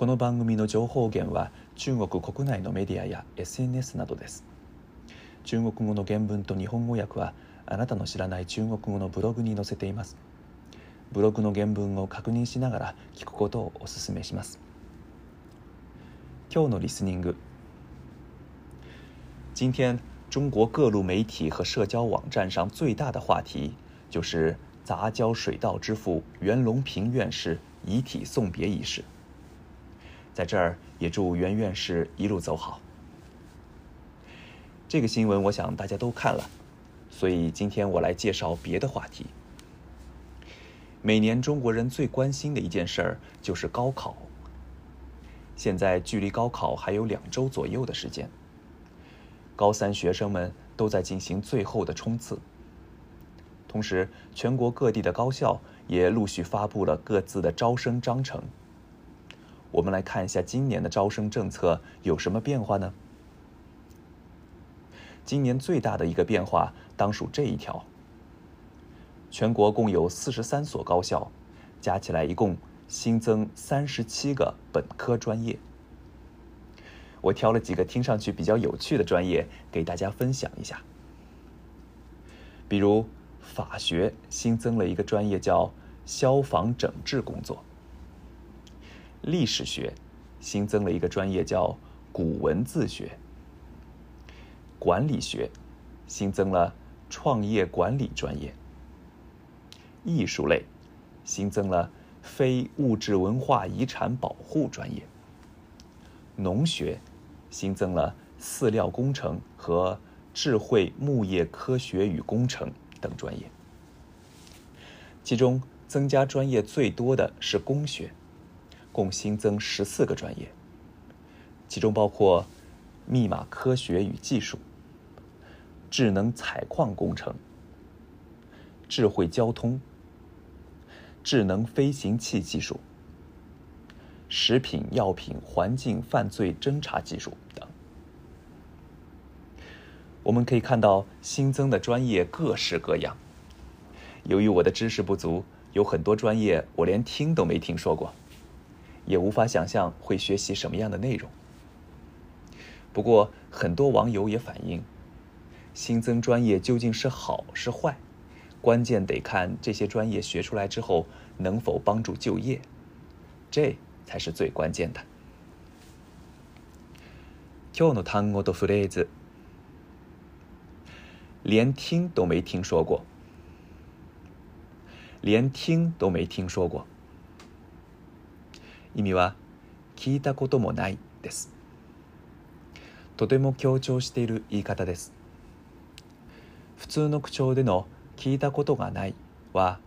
この番組の情報源は中国国内のメディアや SNS などです中国語の原文と日本語訳はあなたの知らない中国語のブログに載せていますブログの原文を確認しながら聞くことをお勧めします今日のリスニング今天中国各路媒体和社交网站上最大的话题就是杂交水稻之父袁隆平院士遗体送别仪式。在这儿也祝袁院士一路走好。这个新闻我想大家都看了，所以今天我来介绍别的话题。每年中国人最关心的一件事儿就是高考。现在距离高考还有两周左右的时间，高三学生们都在进行最后的冲刺。同时，全国各地的高校也陆续发布了各自的招生章程。我们来看一下今年的招生政策有什么变化呢？今年最大的一个变化，当属这一条。全国共有四十三所高校，加起来一共新增三十七个本科专业。我挑了几个听上去比较有趣的专业给大家分享一下，比如法学新增了一个专业叫消防整治工作。历史学新增了一个专业，叫古文字学；管理学新增了创业管理专业；艺术类新增了非物质文化遗产保护专业；农学新增了饲料工程和智慧牧业科学与工程等专业。其中，增加专业最多的是工学。共新增十四个专业，其中包括密码科学与技术、智能采矿工程、智慧交通、智能飞行器技术、食品药品环境犯罪侦查技术等。我们可以看到新增的专业各式各样。由于我的知识不足，有很多专业我连听都没听说过。也无法想象会学习什么样的内容。不过，很多网友也反映，新增专业究竟是好是坏，关键得看这些专业学出来之后能否帮助就业，这才是最关键的。今日の単語とフレーズ、连听都没听说过，连听都没听说过。意味は聞いたこともないですとても強調している言い方です普通の口調での聞いたことがないは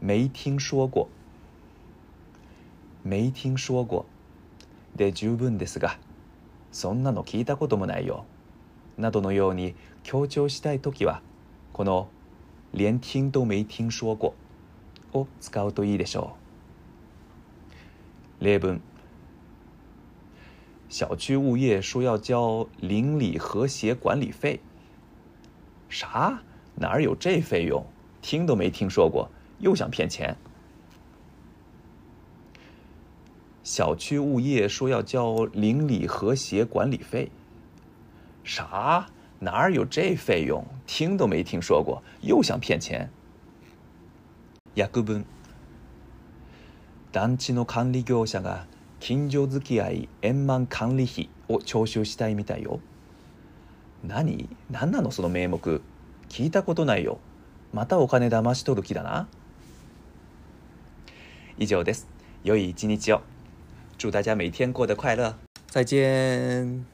没听说过没听说过で十分ですがそんなの聞いたこともないよなどのように強調したい時はこの連听都没听说过を使うといいでしょう列本，小区物业说要交邻里和谐管理费，啥？哪有这费用？听都没听说过，又想骗钱！小区物业说要交邻里和谐管理费，啥？哪有这费用？听都没听说过，又想骗钱！亚哥団地の管理業者が近所付き合い円満管理費を徴収したいみたいよ何何なのその名目聞いたことないよまたお金騙し取る気だな以上です良い一日を祝大家每天过得快乐再见